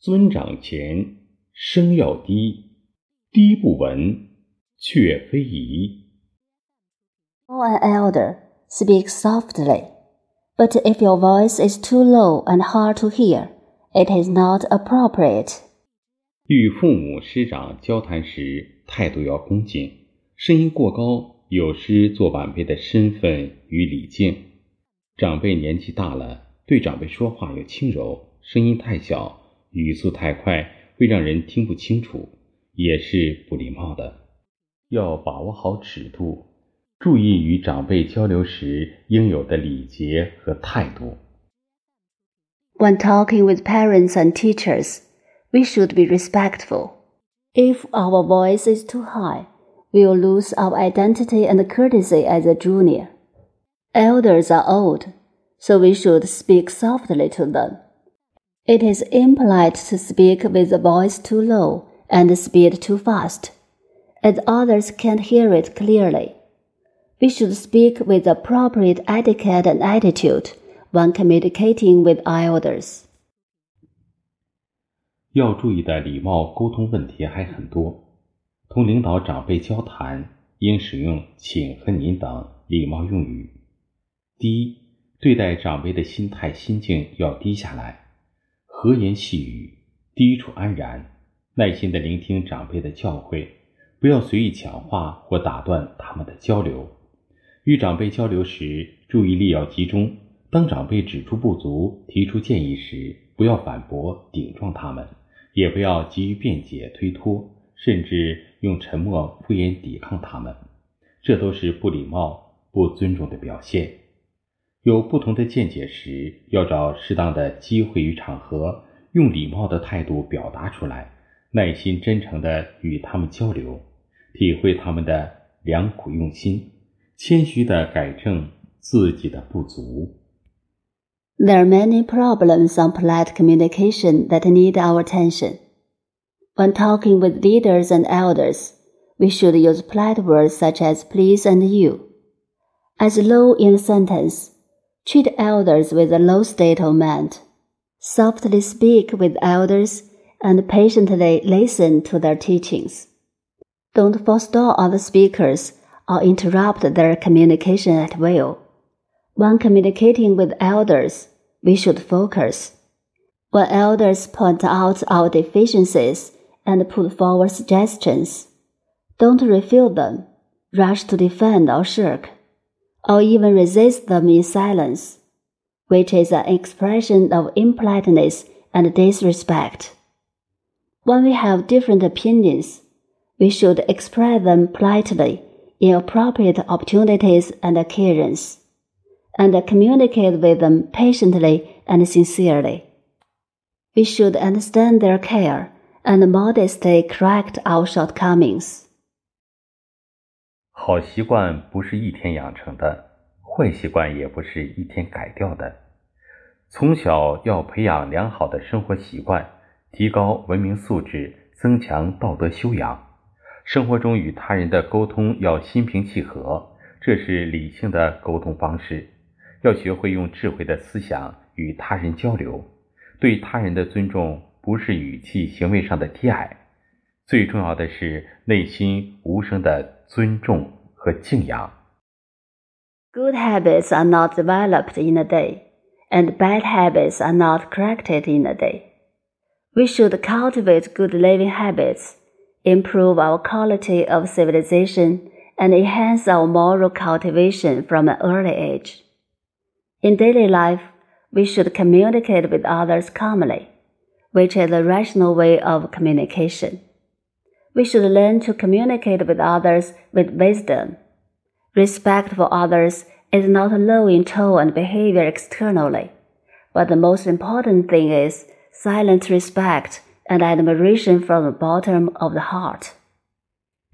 尊长前，声要低，低不闻，却非宜。Call an elder, speak softly. But if your voice is too low and hard to hear, it is not appropriate. 与父母师长交谈时，态度要恭敬，声音过高有失做晚辈的身份与礼敬。长辈年纪大了，对长辈说话要轻柔，声音太小，语速太快，会让人听不清楚，也是不礼貌的。要把握好尺度，注意与长辈交流时应有的礼节和态度。 When talking with parents and teachers, we should be respectful. If our voice is too high, we will lose our identity and courtesy as a junior. Elders are old, so we should speak softly to them. It is impolite to speak with a voice too low and speed too fast, as others can't hear it clearly. We should speak with appropriate etiquette and attitude when communicating with elders. 要注意的礼貌沟通问题还很多。同领导长辈交谈，应使用“请”和“您”等礼貌用语。第一，对待长辈的心态心境要低下来， 和言细语，低处安然，耐心的聆听长辈的教诲，不要随意抢话或打断他们的交流。与长辈交流时，注意力要集中。当长辈指出不足、提出建议时，不要反驳、顶撞他们，也不要急于辩解、推脱，甚至用沉默、敷衍抵抗他们，这都是不礼貌、不尊重的表现。有不同的见解时，要找适当的机会与场合，用礼貌的态度表达出来，耐心真诚地与他们交流，体会他们的良苦用心，谦虚地改正自己的不足。There are many problems on polite communication that need our attention. When talking with leaders and elders, we should use polite words such as please and you. As low in the sentence, treat elders with a low state of mind. Softly speak with elders and patiently listen to their teachings. Don't forestall other speakers or interrupt their communication at will. When communicating with elders, we should focus. When elders point out our deficiencies and put forward suggestions, don't refute them, rush to defend or shirk, or even resist them in silence, which is an expression of impoliteness and disrespect. When we have different opinions, we should express them politely in appropriate opportunities and occasions and communicate with them patiently and sincerely. We should understand their care and modestly correct our shortcomings. 好习惯不是一天养成的，坏习惯也不是一天改掉的。从小要培养良好的生活习惯，提高文明素质，增强道德修养。生活中与他人的沟通要心平气和，这是理性的沟通方式。要学会用智慧的思想与他人交流，对他人的尊重不是语气、行为上的低矮，最重要的是内心无声的尊重和敬仰。 Good habits are not developed in a day, and bad habits are not corrected in a day. We should cultivate good living habits, improve our quality of civilization, and enhance our moral cultivation from an early age. In daily life, we should communicate with others calmly, which is a rational way of communication. We should learn to communicate with others with wisdom. Respect for others is not low in tone and behavior externally, but the most important thing is silent respect and admiration from the bottom of the heart.